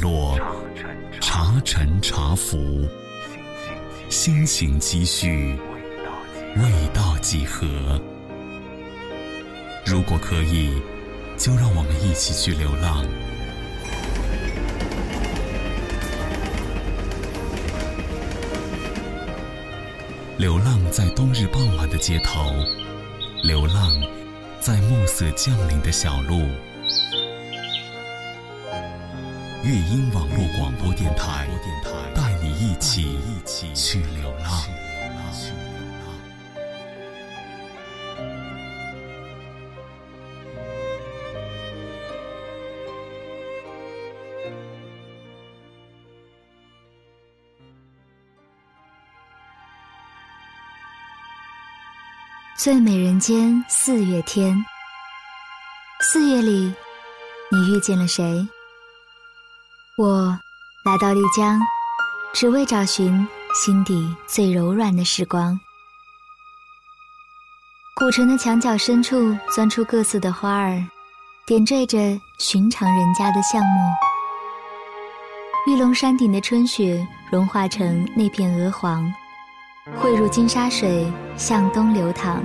落，茶沉茶浮，心情积蓄，味道几何？如果可以，就让我们一起去流浪。流浪在冬日傍晚的街头，流浪在暮色降临的小路。乐音网络广播电台，带你一起一起去流浪。最美人间四月天，四月里，你遇见了谁？我来到丽江，只为找寻心底最柔软的时光。古城的墙角深处钻出各色的花儿，点缀着寻常人家的巷陌。玉龙山顶的春雪融化成那片鹅黄。汇入金沙水，向东流淌。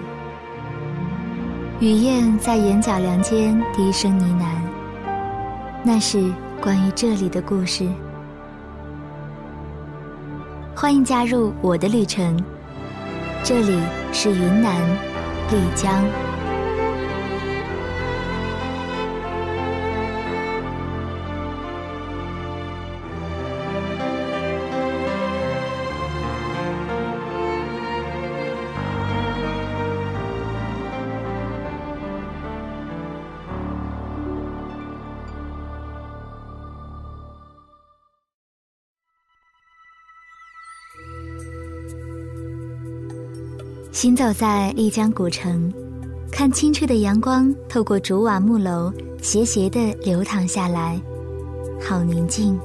雨燕在眼角梁间低声呢喃，那是关于这里的故事。欢迎加入我的旅程，这里是云南丽江。行走在丽江古城，看清澈的阳光透过竹瓦木楼斜斜地流淌下来，好宁静。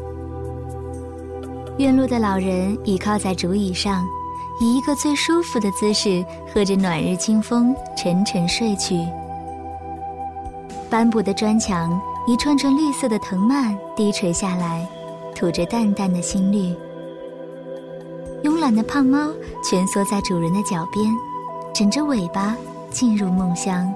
院落的老人倚靠在竹椅上，以一个最舒服的姿势喝着暖日清风，沉沉睡去。斑驳的砖墙，一串串绿色的藤蔓低垂下来，吐着淡淡的新绿。慵懒的胖猫蜷缩在主人的脚边，枕着尾巴进入梦乡。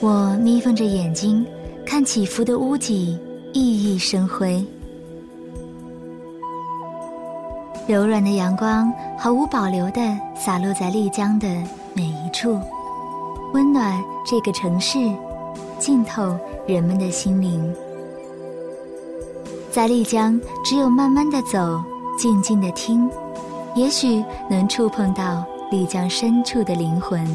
我眯缝着眼睛，看起伏的屋脊熠熠生辉。柔软的阳光毫无保留地洒落在丽江的每一处，温暖这个城市，浸透人们的心灵。在丽江，只有慢慢的走。静静的听，也许能触碰到丽江深处的灵魂。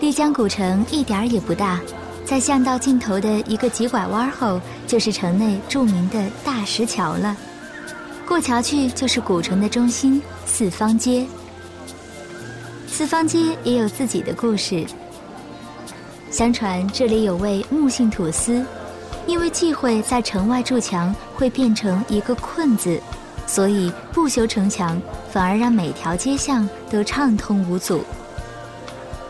丽江古城一点儿也不大，在巷道尽头的一个急拐弯后，就是城内著名的大石桥了。过桥去就是古城的中心四方街。四方街也有自己的故事。相传这里有位木姓土司，因为忌讳在城外筑墙会变成一个困字，所以不修城墙，反而让每条街巷都畅通无阻。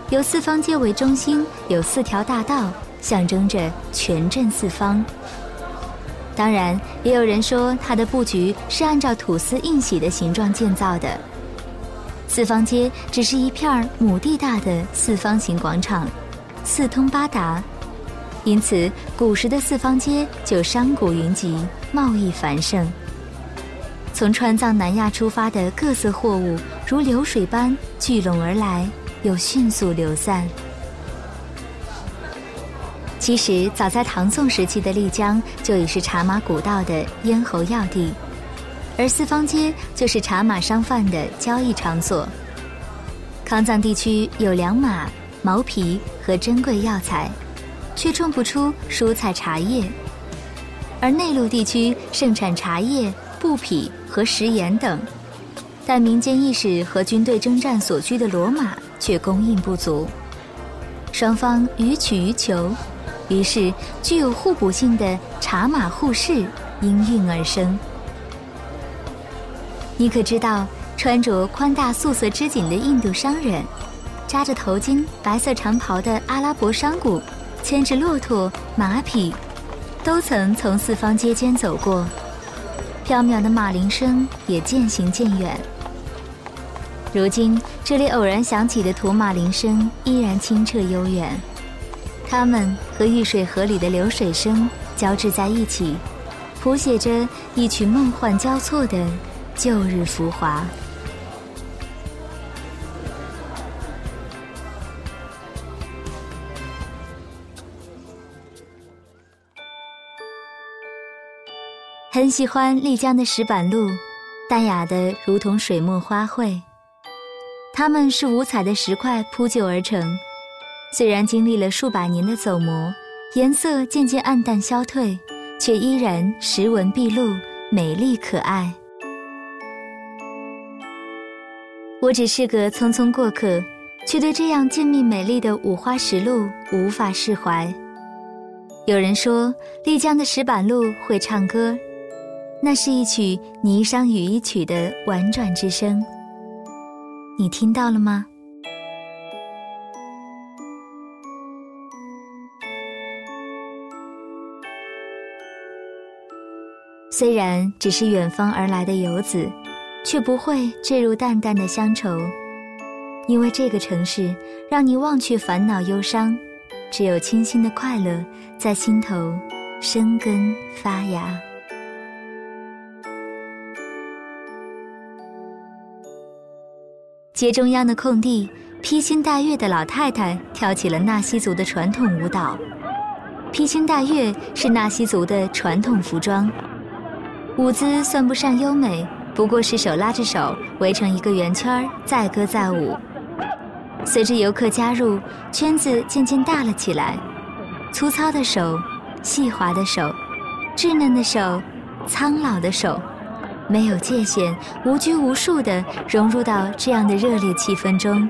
由四方街为中心，有四条大道，象征着全镇四方。当然，也有人说它的布局是按照土司印玺的形状建造的。四方街只是一片亩地大的四方形广场。四通八达，因此古时的四方街就商贾云集，贸易繁盛。从川藏南亚出发的各色货物如流水般聚拢而来，又迅速流散。其实，早在唐宋时期的丽江就已是茶马古道的咽喉要地，而四方街就是茶马商贩的交易场所。康藏地区有良马、毛皮和珍贵药材，却种不出蔬菜茶叶；而内陆地区盛产茶叶、布匹和食盐等，但民间意识和军队征战所需的骡马却供应不足。双方予取予求，于是具有互补性的茶马互市应运而生。你可知道，穿着宽大素色织锦的印度商人，扎着头巾、白色长袍的阿拉伯商贾，牵着骆驼、马匹，都曾从四方街间走过。飘渺的马铃声也渐行渐远。如今，这里偶然响起的土马铃声依然清澈悠远，它们和玉水河里的流水声交织在一起，谱写着一曲梦幻交错的旧日浮华。很喜欢丽江的石板路，淡雅的如同水墨花卉。它们是五彩的石块铺就而成，虽然经历了数百年的走磨，颜色渐渐暗淡消退，却依然石纹毕露，美丽可爱。我只是个匆匆过客，却对这样静谧美丽的五花石路无法释怀。有人说，丽江的石板路会唱歌，那是一曲《霓裳羽衣曲》的婉转之声。你听到了吗？虽然只是远方而来的游子，却不会坠入淡淡的乡愁，因为这个城市让你忘却烦恼忧伤，只有清新的快乐在心头生根发芽。街中央的空地，披星戴月的老太太跳起了纳西族的传统舞蹈。披星戴月是纳西族的传统服装，舞姿算不上优美，不过是手拉着手围成一个圆圈儿载歌载舞。随着游客加入，圈子渐渐大了起来。粗糙的手，细滑的手，稚嫩的手，苍老的手。没有界限，无拘无束地融入到这样的热烈气氛中。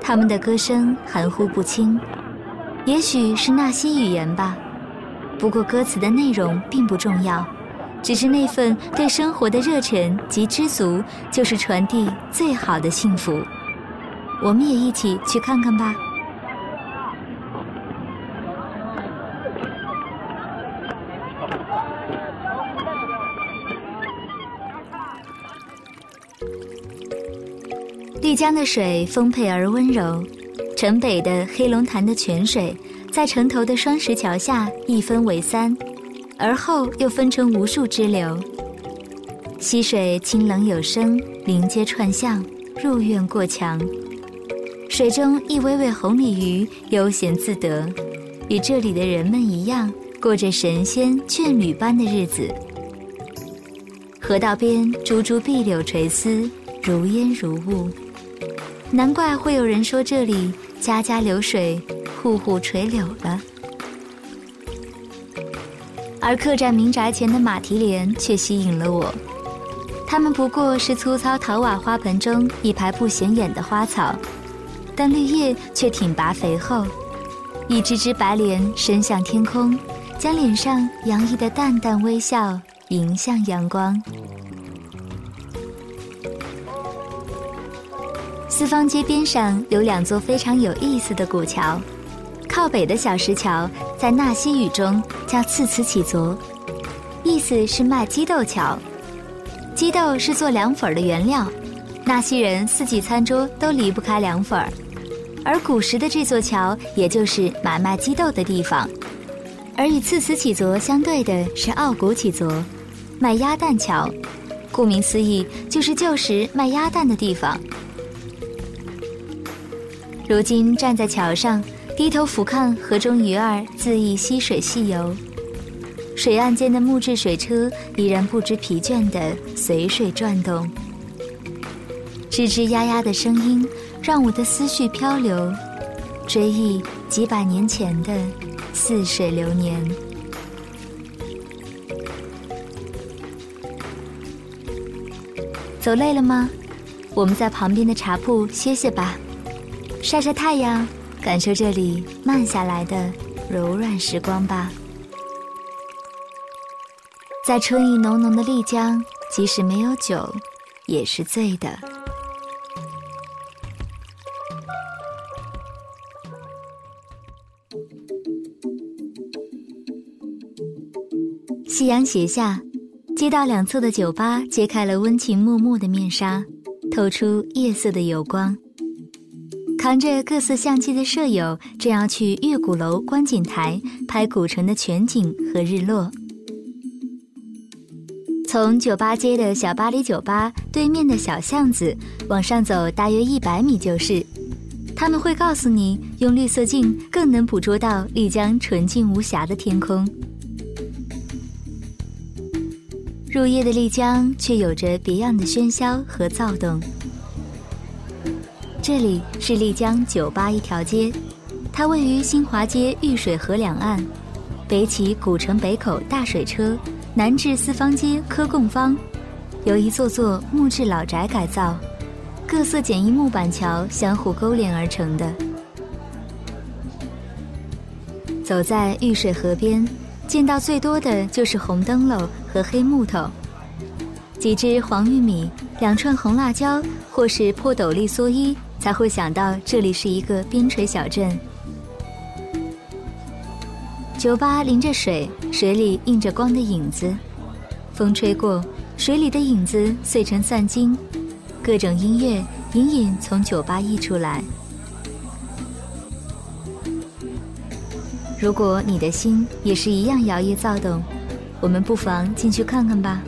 他们的歌声含糊不清，也许是纳西语言吧。不过歌词的内容并不重要，只是那份对生活的热忱及知足，就是传递最好的幸福。我们也一起去看看吧。丽江的水丰沛而温柔，城北的黑龙潭的泉水在城头的双石桥下一分为三，而后又分成无数支流。溪水清冷有声，临街串巷，入院过墙。水中一尾尾红鲤鱼悠闲自得，与这里的人们一样，过着神仙眷侣般的日子。河道边株株碧柳垂丝，如烟如雾。难怪会有人说这里家家流水，户户垂柳了。而客栈民宅前的马蹄莲却吸引了我，它们不过是粗糙陶瓦花盆中一排不显眼的花草，但绿叶却挺拔肥厚。一只只白莲伸向天空，将脸上洋溢的淡淡微笑迎向阳光。四方街边上有两座非常有意思的古桥，靠北的小石桥在纳西语中叫次此起卓，意思是卖鸡豆桥。鸡豆是做凉粉的原料，纳西人四季餐桌都离不开凉粉儿，而古时的这座桥也就是买卖鸡豆的地方。而与次此起卓相对的是奥古起卓，卖鸭蛋桥，顾名思义就是旧时卖鸭蛋的地方。如今站在桥上，低头俯瞰河中鱼儿恣意溪水戏游，水岸间的木质水车依然不知疲倦地随水转动，吱吱呀呀的声音让我的思绪漂流，追忆几百年前的似水流年。走累了吗？我们在旁边的茶铺歇歇吧，晒晒太阳，感受这里慢下来的柔软时光吧。在春意浓浓的丽江，即使没有酒，也是醉的。夕阳斜下，街道两侧的酒吧揭开了温情脉脉的面纱，透出夜色的油光。扛着各色相机的舍友正要去月鼓楼观景台拍古城的全景和日落。从酒吧街的小巴黎酒吧对面的小巷子往上走，大约一百米就是。他们会告诉你，用绿色镜更能捕捉到丽江纯净无瑕的天空。入夜的丽江却有着别样的喧嚣和躁动。这里是丽江酒吧一条街，它位于新华街玉水河两岸，北起古城北口大水车。南至四方街科贡坊，由一座座木质老宅改造，各色简易木板桥相互勾连而成的。走在玉水河边，见到最多的就是红灯笼和黑木头，几只黄玉米，两串红辣椒，或是破斗笠蓑衣，才会想到这里是一个边陲小镇。酒吧临着水，水里映着光的影子，风吹过，水里的影子碎成散金，各种音乐隐隐从酒吧溢出来。如果你的心也是一样摇曳躁动，我们不妨进去看看吧。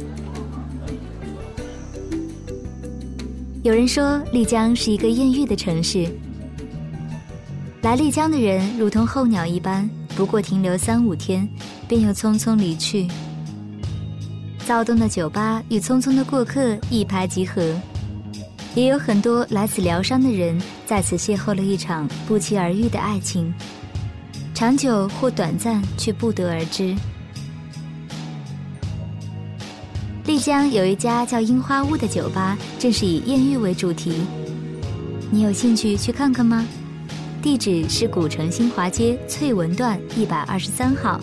有人说丽江是一个艳遇的城市，来丽江的人如同候鸟一般。不过停留三五天，便又匆匆离去。躁动的酒吧与匆匆的过客一拍即合，也有很多来此疗伤的人在此邂逅了一场不期而遇的爱情，长久或短暂却不得而知。丽江有一家叫樱花屋的酒吧，正是以艳遇为主题，你有兴趣去看看吗？地址是古城新华街翠文段一百二十三号。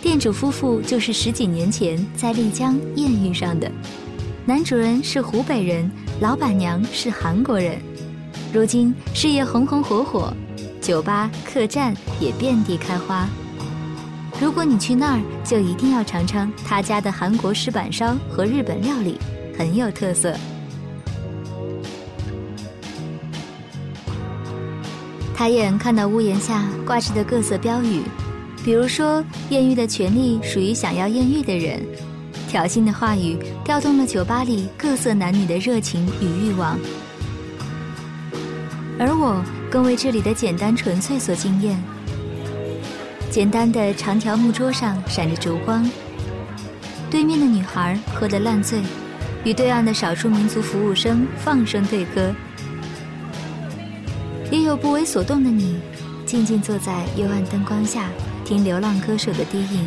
店主夫妇就是十几年前在丽江艳遇上的，男主人是湖北人，老板娘是韩国人，如今事业红红火火，酒吧、客栈也遍地开花。如果你去那儿，就一定要尝尝他家的韩国石板烧和日本料理，很有特色。抬眼看到屋檐下挂着的各色标语，比如说“艳遇的权利属于想要艳遇的人”，挑衅的话语调动了酒吧里各色男女的热情与欲望。而我更为这里的简单纯粹所惊艳。简单的长条木桌上闪着烛光，对面的女孩喝得烂醉，与对岸的少数民族服务生放声对歌。也有不为所动的你，静静坐在幽暗灯光下，听流浪歌手的低吟。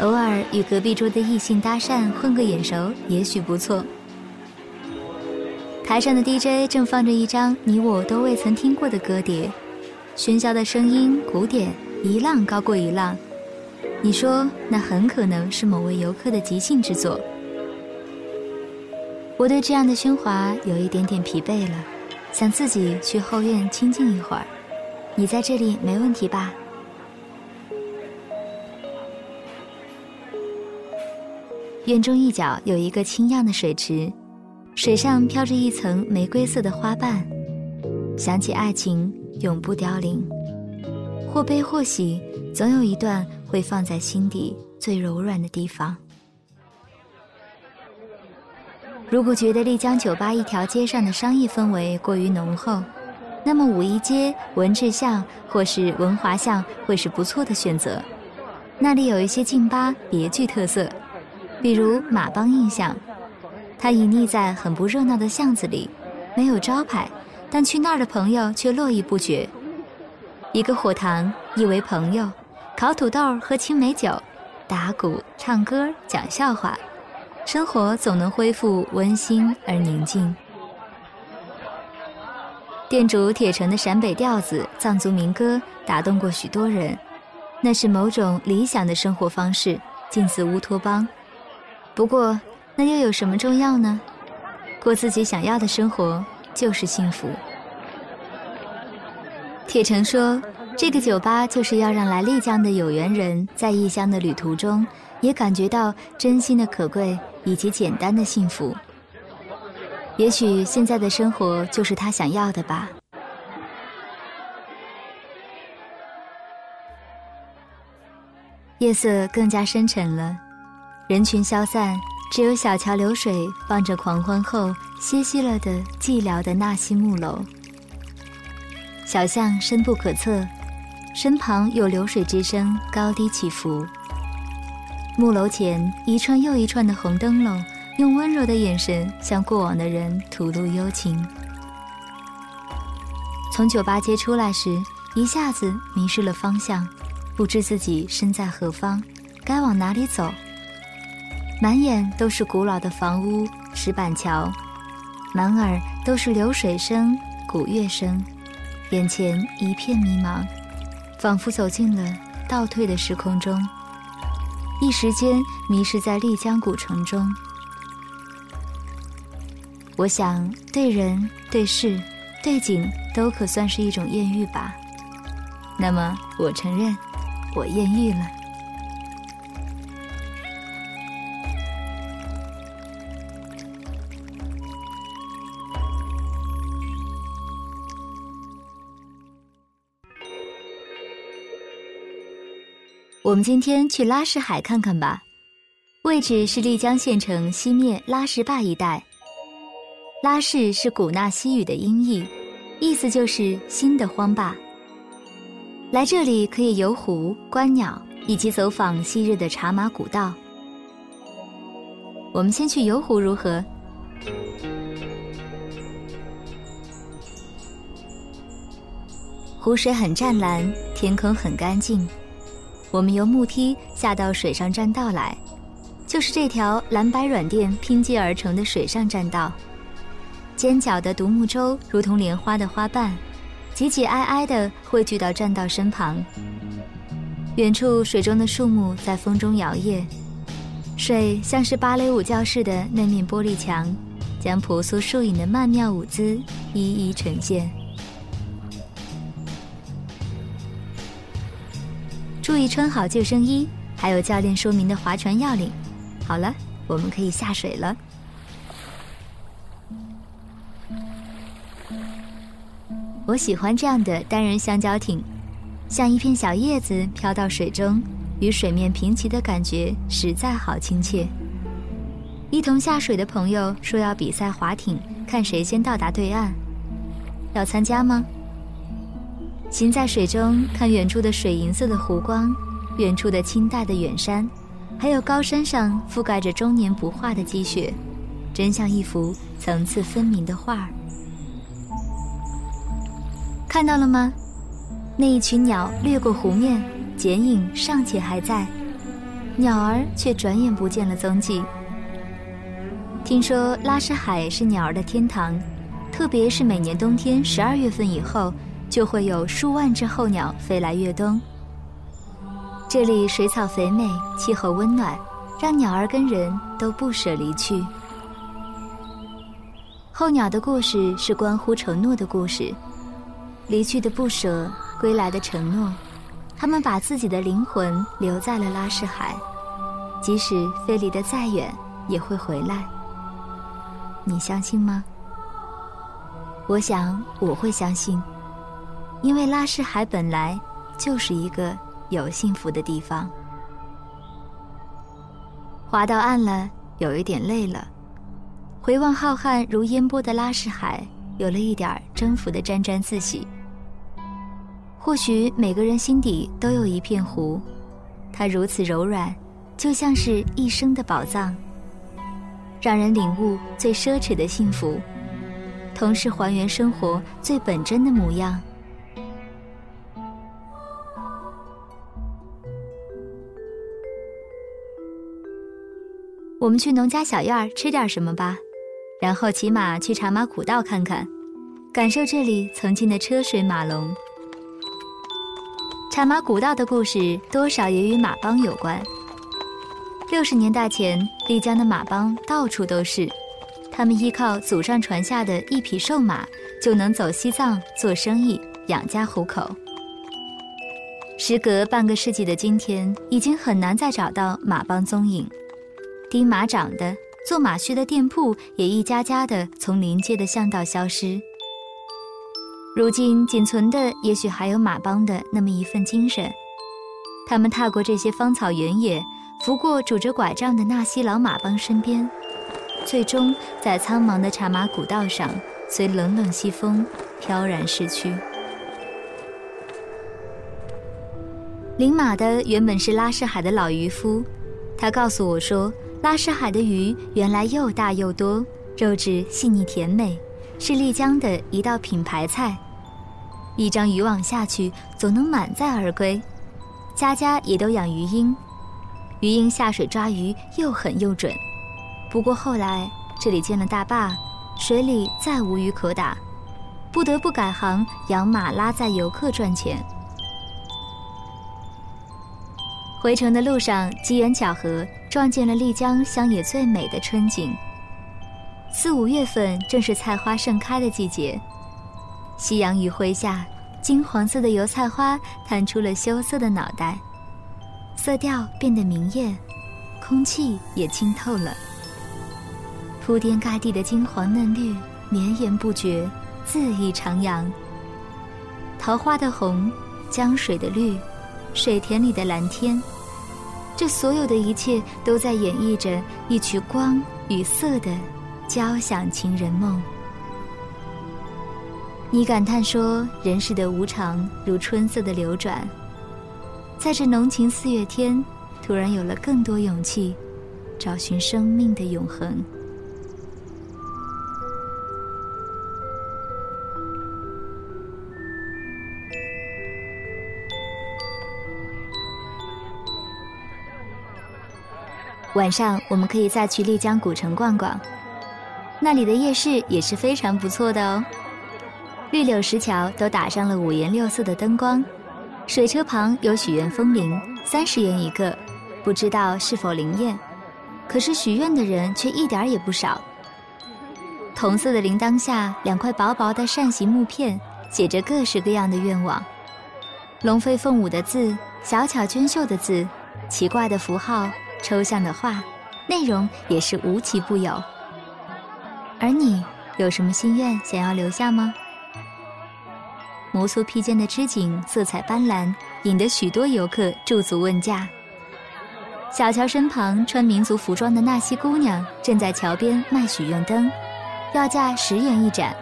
偶尔与隔壁桌的异性搭讪，混个眼熟，也许不错。台上的 DJ 正放着一张你我都未曾听过的歌碟，喧嚣的声音，鼓点，一浪高过一浪。你说那很可能是某位游客的即兴之作。我对这样的喧哗有一点点疲惫了。想自己去后院清静一会儿，你在这里没问题吧？院中一角有一个清亮的水池，水上飘着一层玫瑰色的花瓣。想起爱情，永不凋零，或悲或喜，总有一段会放在心底最柔软的地方。如果觉得丽江酒吧一条街上的商业氛围过于浓厚，那么五一街、文治巷或是文华巷会是不错的选择。那里有一些劲吧别具特色，比如马帮印象，它隐匿在很不热闹的巷子里，没有招牌，但去那儿的朋友却络绎不绝。一个火塘，一围朋友，烤土豆、喝青梅酒，打鼓、唱歌、讲笑话，生活总能恢复温馨而宁静。店主铁城的陕北调子、藏族民歌打动过许多人，那是某种理想的生活方式，近似乌托邦。不过，那又有什么重要呢？过自己想要的生活就是幸福。铁城说：“这个酒吧就是要让来丽江的有缘人在异乡的旅途中，也感觉到真心的可贵以及简单的幸福。”也许现在的生活就是他想要的吧。夜色更加深沉了，人群消散，只有小桥流水望着狂欢后歇息了的寂寥的纳西木楼。小巷深不可测，身旁有流水之声高低起伏。木楼前一串又一串的红灯笼。用温柔的眼神向过往的人吐露幽情。从酒吧街出来时，一下子迷失了方向，不知自己身在何方，该往哪里走。满眼都是古老的房屋、石板桥，满耳都是流水声、鼓乐声，眼前一片迷茫，仿佛走进了倒退的时空中，一时间迷失在丽江古城中。我想，对人、对事、对景，都可算是一种艳遇吧。那么，我承认，我艳遇了。我们今天去拉市海看看吧，位置是丽江县城西面拉市坝一带。拉市是古纳西语的音译，意思就是新的荒坝。来这里可以游湖、观鸟，以及走访昔日的茶马古道。我们先去游湖如何？湖水很湛蓝，天空很干净。我们由木梯下到水上栈道来，就是这条蓝白软垫拼接而成的水上栈道。尖角的独木舟如同莲花的花瓣，挤挤挨挨地汇聚到栈道身旁。远处水中的树木在风中摇曳，水像是芭蕾舞教室的那面玻璃墙，将婆娑树影的曼妙舞姿一一呈现。注意穿好救生衣，还有教练说明的划船要领。好了，我们可以下水了。我喜欢这样的单人香蕉艇，像一片小叶子飘到水中，与水面平齐的感觉实在好亲切。一同下水的朋友说要比赛划艇，看谁先到达对岸，要参加吗？行在水中，看远处的水银色的湖光，远处的清淡的远山，还有高山上覆盖着终年不化的积雪，真像一幅层次分明的画儿。看到了吗？那一群鸟掠过湖面，剪影尚且还在，鸟儿却转眼不见了踪迹。听说拉什海是鸟儿的天堂，特别是每年冬天十二月份以后，就会有数万只候鸟飞来越冬。这里水草肥美，气候温暖，让鸟儿跟人都不舍离去。候鸟的故事是关乎承诺的故事。离去的不舍，归来的承诺，他们把自己的灵魂留在了拉市海，即使飞离得再远，也会回来。你相信吗？我想我会相信，因为拉什海本来就是一个有幸福的地方。划到岸了，有一点累了，回望浩瀚如烟波的拉什海，有了一点征服的沾沾自喜。或许每个人心底都有一片湖，它如此柔软，就像是一生的宝藏，让人领悟最奢侈的幸福，同时还原生活最本真的模样。我们去农家小院吃点什么吧，然后骑马去茶马古道看看，感受这里曾经的车水马龙。茶马古道的故事多少也与马帮有关。六十年代前，丽江的马帮到处都是，他们依靠祖上传下的一匹瘦马，就能走西藏做生意，养家糊口。时隔半个世纪的今天，已经很难再找到马帮踪影。钉马掌的、做马靴的店铺也一家家的从临街的巷道消失。如今仅存的，也许还有马帮的那么一份精神。他们踏过这些芳草原野，拂过拄着拐杖的纳西老马帮身边，最终在苍茫的茶马古道上，随冷冷西风飘然逝去。领马的原本是拉市海的老渔夫，他告诉我说，拉市海的鱼原来又大又多，肉质细腻甜美，是丽江的一道品牌菜。一张渔网下去，总能满载而归。家家也都养鱼鹰，鱼鹰下水抓鱼又狠又准。不过后来这里建了大坝，水里再无鱼可打，不得不改行养马拉载游客赚钱。回程的路上，机缘巧合撞见了丽江乡野最美的春景。四五月份正是菜花盛开的季节。夕阳余晖下，金黄色的油菜花探出了羞涩的脑袋，色调变得明艳，空气也清透了。铺天盖地的金黄嫩绿绵延不绝，恣意徜徉。桃花的红，江水的绿，水田里的蓝天，这所有的一切都在演绎着一曲光与色的交响情人梦。你感叹说：“人世的无常，如春色的流转。”在这浓情四月天，突然有了更多勇气，找寻生命的永恒。晚上我们可以再去丽江古城逛逛，那里的夜市也是非常不错的哦。绿柳石桥都打上了五颜六色的灯光，水车旁有许愿风铃，三十元一个，不知道是否灵验。可是许愿的人却一点也不少。铜色的铃铛下，两块薄薄的扇形木片，写着各式各样的愿望，龙飞凤舞的字，小巧娟秀的字，奇怪的符号，抽象的画，内容也是无奇不有。而你有什么心愿想要留下吗？摩梭披肩的织锦色彩斑斓，引得许多游客驻足问价。小桥身旁穿民族服装的纳西姑娘正在桥边卖许愿灯，要价十元一盏。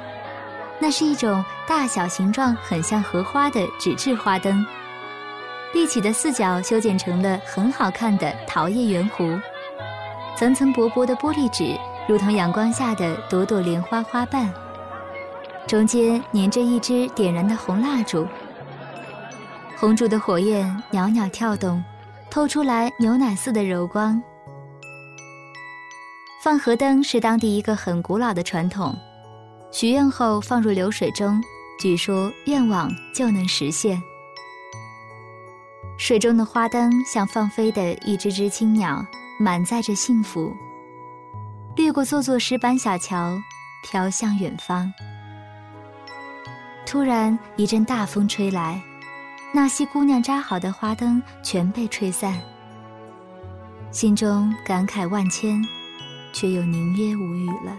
那是一种大小形状很像荷花的纸质花灯，立起的四角修剪成了很好看的桃叶圆弧，层层薄薄的玻璃纸如同阳光下的朵朵莲花花瓣。中间粘着一支点燃的红蜡烛，红烛的火焰袅袅跳动，透出来牛奶似的柔光。放河灯是当地一个很古老的传统，许愿后放入流水中，据说愿望就能实现。水中的花灯像放飞的一只只青鸟，满载着幸福，掠过座座石板小桥，飘向远方。突然一阵大风吹来，纳西姑娘扎好的花灯全被吹散。心中感慨万千，却又宁约无语了。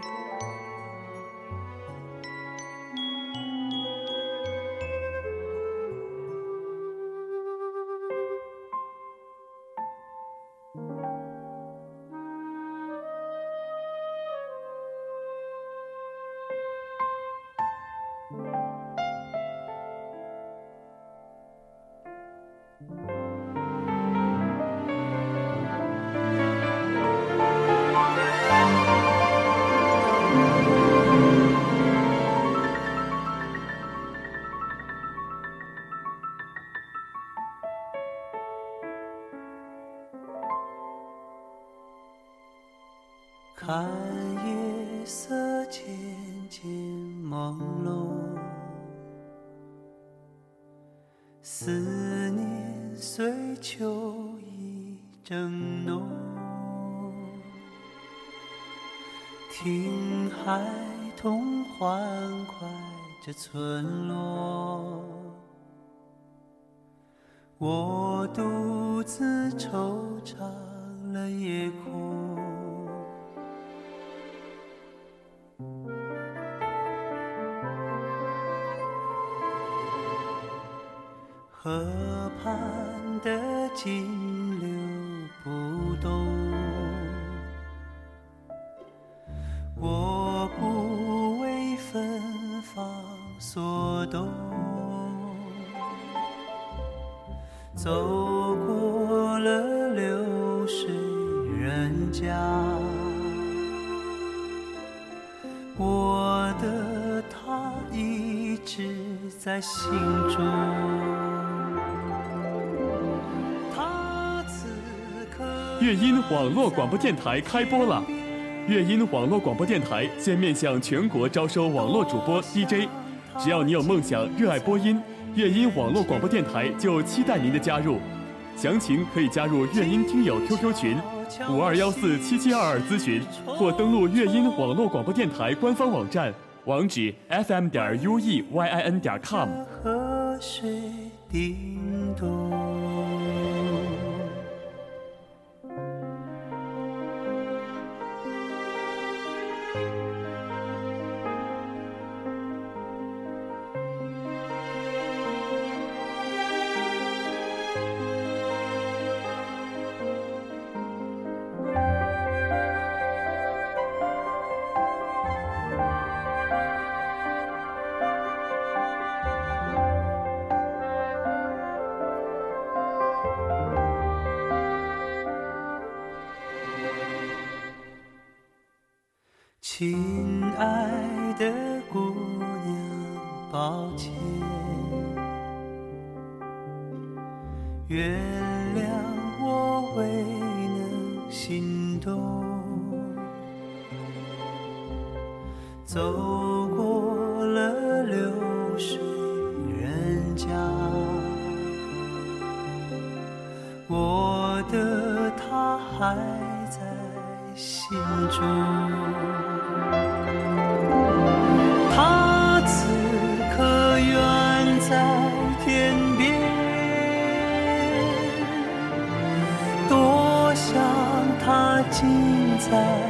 村落，我独自惆怅了夜空。河畔的景心中。乐音网络广播电台开播了！乐音网络广播电台现面向全国招收网络主播 DJ，只要你有梦想、热爱播音，乐音网络广播电台就期待您的加入。详情可以加入乐音听友 QQ 群五二幺四七七二二咨询，或登录乐音网络广播电台官方网站，网址 fm 点 ueyin 点 com。亲爱的姑娘，抱歉，原谅我未能心动。走过了流水人家，我的他还在心中。在